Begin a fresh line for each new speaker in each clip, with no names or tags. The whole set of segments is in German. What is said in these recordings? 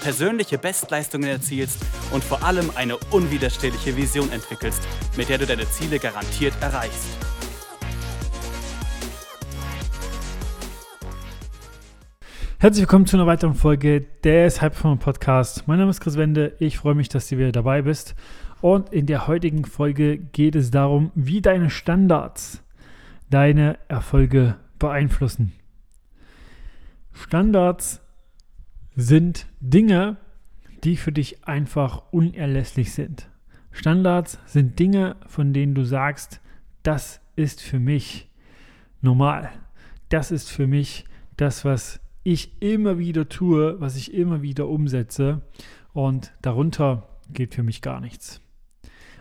persönliche Bestleistungen erzielst und vor allem eine unwiderstehliche Vision entwickelst, mit der du deine Ziele garantiert erreichst.
Herzlich willkommen zu einer weiteren Folge des Hyperform Podcast. Mein Name ist Chris Wende. Ich freue mich, dass du wieder dabei bist. Und in der heutigen Folge geht es darum, wie deine Standards deine Erfolge beeinflussen. Standards sind Dinge, die für dich einfach unerlässlich sind. Standards sind Dinge, von denen du sagst, das ist für mich normal. Das ist für mich das, was ich immer wieder tue, was ich immer wieder umsetze. Und darunter geht für mich gar nichts.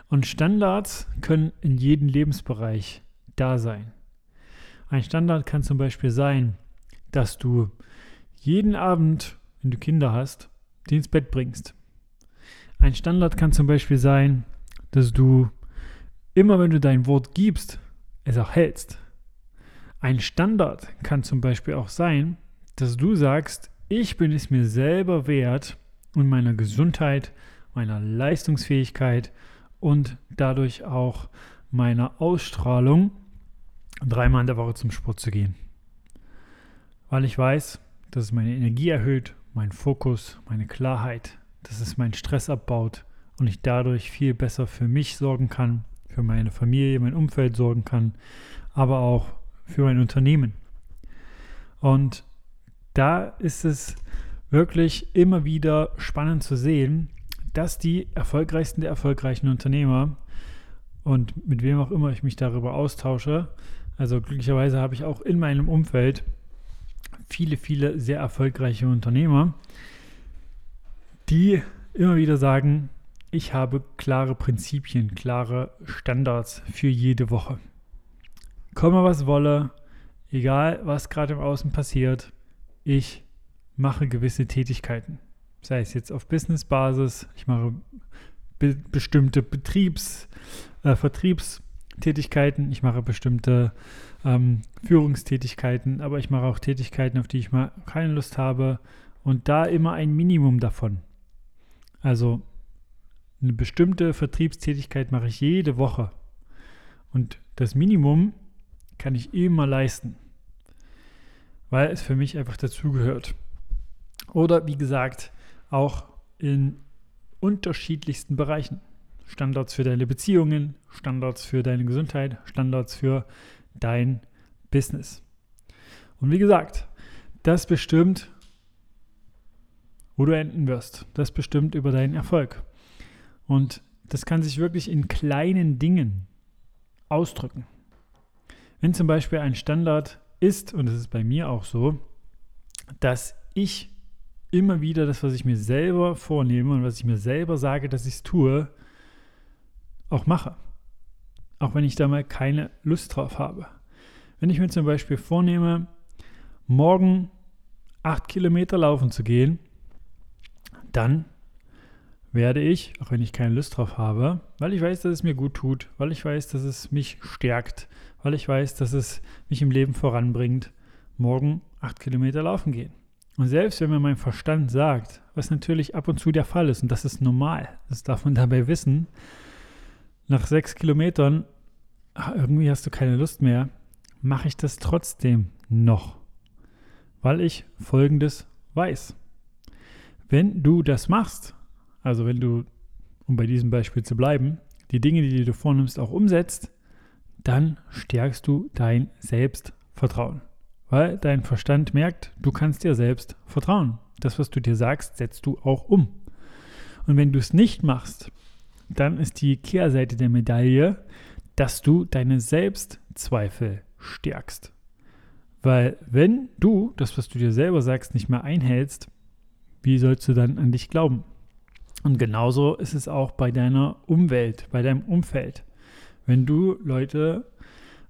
Und Standards können in jedem Lebensbereich da sein. Ein Standard kann zum Beispiel sein, dass du jeden Abend wenn du Kinder hast, die ins Bett bringst. Ein Standard kann zum Beispiel sein, dass du immer, wenn du dein Wort gibst, es auch hältst. Ein Standard kann zum Beispiel auch sein, dass du sagst, ich bin es mir selber wert und meiner Gesundheit, meiner Leistungsfähigkeit und dadurch auch meiner Ausstrahlung dreimal in der Woche zum Sport zu gehen. Weil ich weiß, dass es meine Energie erhöht mein Fokus, meine Klarheit, dass es meinen Stress abbaut und ich dadurch viel besser für mich sorgen kann, für meine Familie, mein Umfeld sorgen kann, aber auch für mein Unternehmen. Und da ist es wirklich immer wieder spannend zu sehen, dass die erfolgreichsten der erfolgreichen Unternehmer und mit wem auch immer ich mich darüber austausche, also glücklicherweise habe ich auch in meinem Umfeld viele, viele sehr erfolgreiche Unternehmer, die immer wieder sagen, ich habe klare Prinzipien, klare Standards für jede Woche. Komme was wolle, egal was gerade im Außen passiert, ich mache gewisse Tätigkeiten. Sei es jetzt auf Business-Basis, ich mache be bestimmte Betriebs-, äh, Vertriebstätigkeiten, ich mache bestimmte ähm, Führungstätigkeiten, aber ich mache auch Tätigkeiten, auf die ich mal keine Lust habe und da immer ein Minimum davon. Also eine bestimmte Vertriebstätigkeit mache ich jede Woche und das Minimum kann ich immer leisten, weil es für mich einfach dazugehört. Oder wie gesagt, auch in unterschiedlichsten Bereichen. Standards für deine Beziehungen, Standards für deine Gesundheit, Standards für dein Business. Und wie gesagt, das bestimmt, wo du enden wirst. Das bestimmt über deinen Erfolg. Und das kann sich wirklich in kleinen Dingen ausdrücken. Wenn zum Beispiel ein Standard ist, und das ist bei mir auch so, dass ich immer wieder das, was ich mir selber vornehme und was ich mir selber sage, dass ich es tue, auch mache. Auch wenn ich da mal keine Lust drauf habe. Wenn ich mir zum Beispiel vornehme, morgen acht Kilometer laufen zu gehen, dann werde ich, auch wenn ich keine Lust drauf habe, weil ich weiß, dass es mir gut tut, weil ich weiß, dass es mich stärkt, weil ich weiß, dass es mich im Leben voranbringt, morgen acht Kilometer laufen gehen. Und selbst wenn mir mein Verstand sagt, was natürlich ab und zu der Fall ist, und das ist normal, das darf man dabei wissen, nach sechs Kilometern, ach, irgendwie hast du keine Lust mehr, mache ich das trotzdem noch, weil ich Folgendes weiß. Wenn du das machst, also wenn du, um bei diesem Beispiel zu bleiben, die Dinge, die du vornimmst, auch umsetzt, dann stärkst du dein Selbstvertrauen. Weil dein Verstand merkt, du kannst dir selbst vertrauen. Das, was du dir sagst, setzt du auch um. Und wenn du es nicht machst, dann ist die Kehrseite der Medaille, dass du deine Selbstzweifel stärkst. Weil wenn du das, was du dir selber sagst, nicht mehr einhältst, wie sollst du dann an dich glauben? Und genauso ist es auch bei deiner Umwelt, bei deinem Umfeld. Wenn du Leute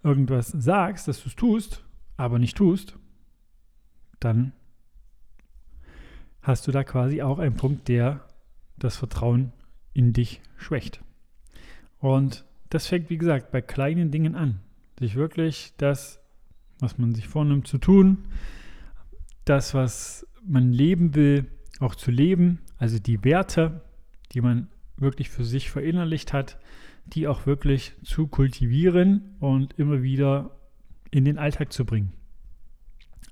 irgendwas sagst, dass du es tust, aber nicht tust, dann hast du da quasi auch einen Punkt, der das Vertrauen in dich schwächt. Und das fängt, wie gesagt, bei kleinen Dingen an. Sich wirklich das, was man sich vornimmt zu tun, das, was man leben will, auch zu leben, also die Werte, die man wirklich für sich verinnerlicht hat, die auch wirklich zu kultivieren und immer wieder in den Alltag zu bringen.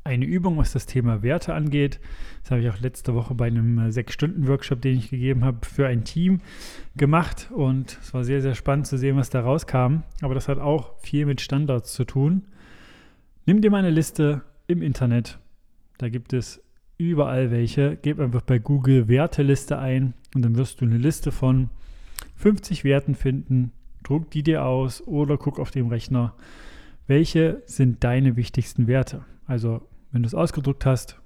Eine Übung, was das Thema Werte angeht, das habe ich auch letzte Woche bei einem äh, Sechs-Stunden-Workshop, den ich gegeben habe, für ein Team gemacht und es war sehr, sehr spannend zu sehen, was da rauskam. Aber das hat auch viel mit Standards zu tun. Nimm dir mal eine Liste im Internet, da gibt es überall welche. Gib einfach bei Google Werteliste ein und dann wirst du eine Liste von 50 Werten finden. Druck die dir aus oder guck auf dem Rechner, welche sind deine wichtigsten Werte. Also, wenn du es ausgedruckt hast,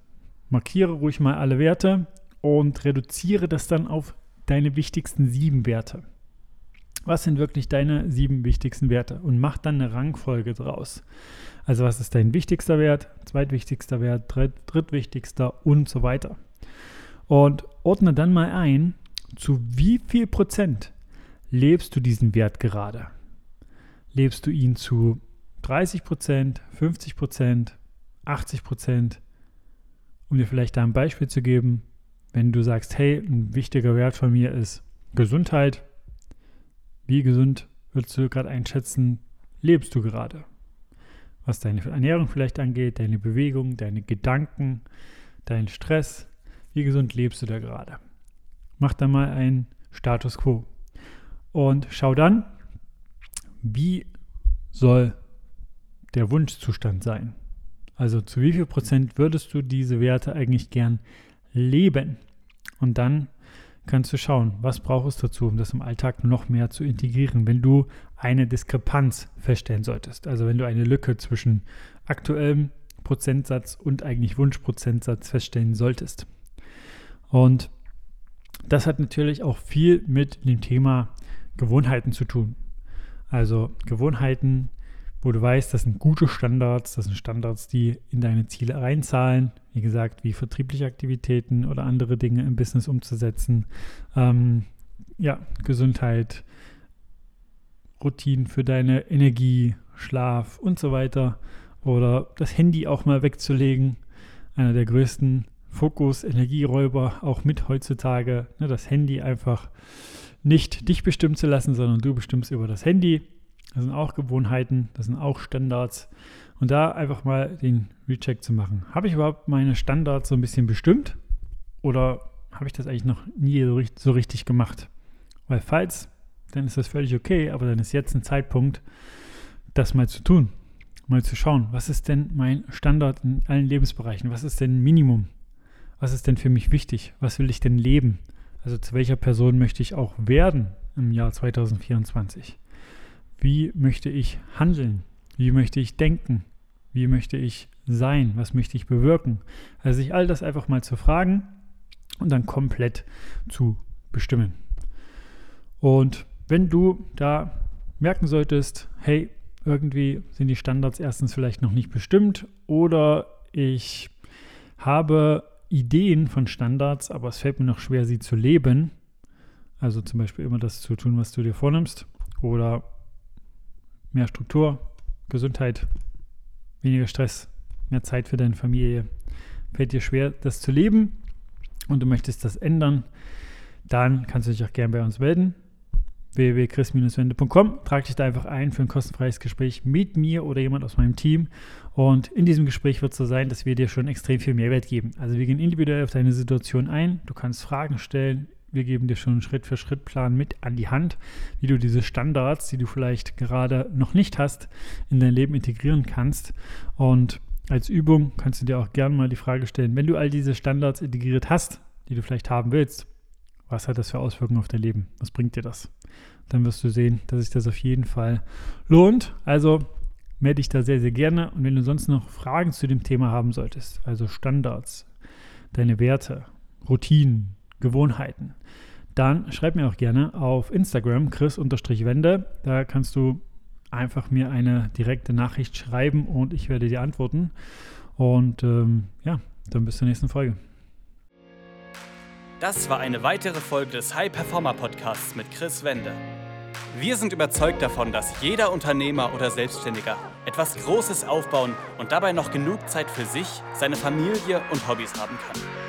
markiere ruhig mal alle Werte und reduziere das dann auf deine wichtigsten sieben Werte. Was sind wirklich deine sieben wichtigsten Werte? Und mach dann eine Rangfolge draus. Also was ist dein wichtigster Wert, zweitwichtigster Wert, dritt, drittwichtigster und so weiter. Und ordne dann mal ein, zu wie viel Prozent lebst du diesen Wert gerade? Lebst du ihn zu 30 Prozent, 50 Prozent, 80 Prozent? Um dir vielleicht da ein Beispiel zu geben, wenn du sagst, hey, ein wichtiger Wert von mir ist Gesundheit, wie gesund würdest du gerade einschätzen, lebst du gerade? Was deine Ernährung vielleicht angeht, deine Bewegung, deine Gedanken, dein Stress, wie gesund lebst du da gerade? Mach da mal einen Status quo. Und schau dann, wie soll der Wunschzustand sein? Also zu wie viel Prozent würdest du diese Werte eigentlich gern leben? Und dann kannst du schauen, was braucht es dazu, um das im Alltag noch mehr zu integrieren, wenn du eine Diskrepanz feststellen solltest. Also wenn du eine Lücke zwischen aktuellem Prozentsatz und eigentlich Wunschprozentsatz feststellen solltest. Und das hat natürlich auch viel mit dem Thema Gewohnheiten zu tun. Also Gewohnheiten, wo du weißt, das sind gute Standards, das sind Standards, die in deine Ziele reinzahlen. Wie gesagt, wie vertriebliche Aktivitäten oder andere Dinge im Business umzusetzen. Ähm, ja, Gesundheit, Routinen für deine Energie, Schlaf und so weiter. Oder das Handy auch mal wegzulegen. Einer der größten Fokus-Energieräuber auch mit heutzutage. Ne, das Handy einfach nicht dich bestimmen zu lassen, sondern du bestimmst über das Handy. Das sind auch Gewohnheiten, das sind auch Standards. Und da einfach mal den Recheck zu machen. Habe ich überhaupt meine Standards so ein bisschen bestimmt? Oder habe ich das eigentlich noch nie so, richtig gemacht? Weil falls, dann ist das völlig okay, aber dann ist jetzt ein Zeitpunkt, das mal zu tun. Mal zu schauen, was ist denn mein Standard in allen Lebensbereichen? Was ist denn Minimum? Was ist denn für mich wichtig? Was will ich denn leben? Also zu welcher Person möchte ich auch werden im Jahr 2024? Wie möchte ich handeln? Wie möchte ich denken? Wie möchte ich sein? Was möchte ich bewirken? Also sich all das einfach mal zu fragen und dann komplett zu bestimmen. Und wenn du da merken solltest, hey, irgendwie sind die Standards erstens vielleicht noch nicht bestimmt oder ich habe Ideen von Standards, aber es fällt mir noch schwer, sie zu leben. Also zum Beispiel immer das zu tun, was du dir vornimmst. Oder mehr Struktur, Gesundheit, weniger Stress, mehr Zeit für deine Familie. Fällt dir schwer, das zu leben und du möchtest das ändern, dann kannst du dich auch gerne bei uns melden www.chris-wende.com. Trag dich da einfach ein für ein kostenfreies Gespräch mit mir oder jemand aus meinem Team. Und in diesem Gespräch wird es so sein, dass wir dir schon extrem viel Mehrwert geben. Also wir gehen individuell auf deine Situation ein. Du kannst Fragen stellen. Wir geben dir schon einen Schritt-für-Schritt-Plan mit an die Hand, wie du diese Standards, die du vielleicht gerade noch nicht hast, in dein Leben integrieren kannst. Und als Übung kannst du dir auch gerne mal die Frage stellen, wenn du all diese Standards integriert hast, die du vielleicht haben willst, was hat das für Auswirkungen auf dein Leben? Was bringt dir das? Dann wirst du sehen, dass sich das auf jeden Fall lohnt. Also melde dich da sehr, sehr gerne. Und wenn du sonst noch Fragen zu dem Thema haben solltest, also Standards, deine Werte, Routinen, Gewohnheiten, dann schreib mir auch gerne auf Instagram chris-wende. Da kannst du einfach mir eine direkte Nachricht schreiben und ich werde dir antworten. Und ähm, ja, dann bis zur nächsten Folge.
Das war eine weitere Folge des High Performer Podcasts mit Chris Wende. Wir sind überzeugt davon, dass jeder Unternehmer oder Selbstständiger etwas Großes aufbauen und dabei noch genug Zeit für sich, seine Familie und Hobbys haben kann.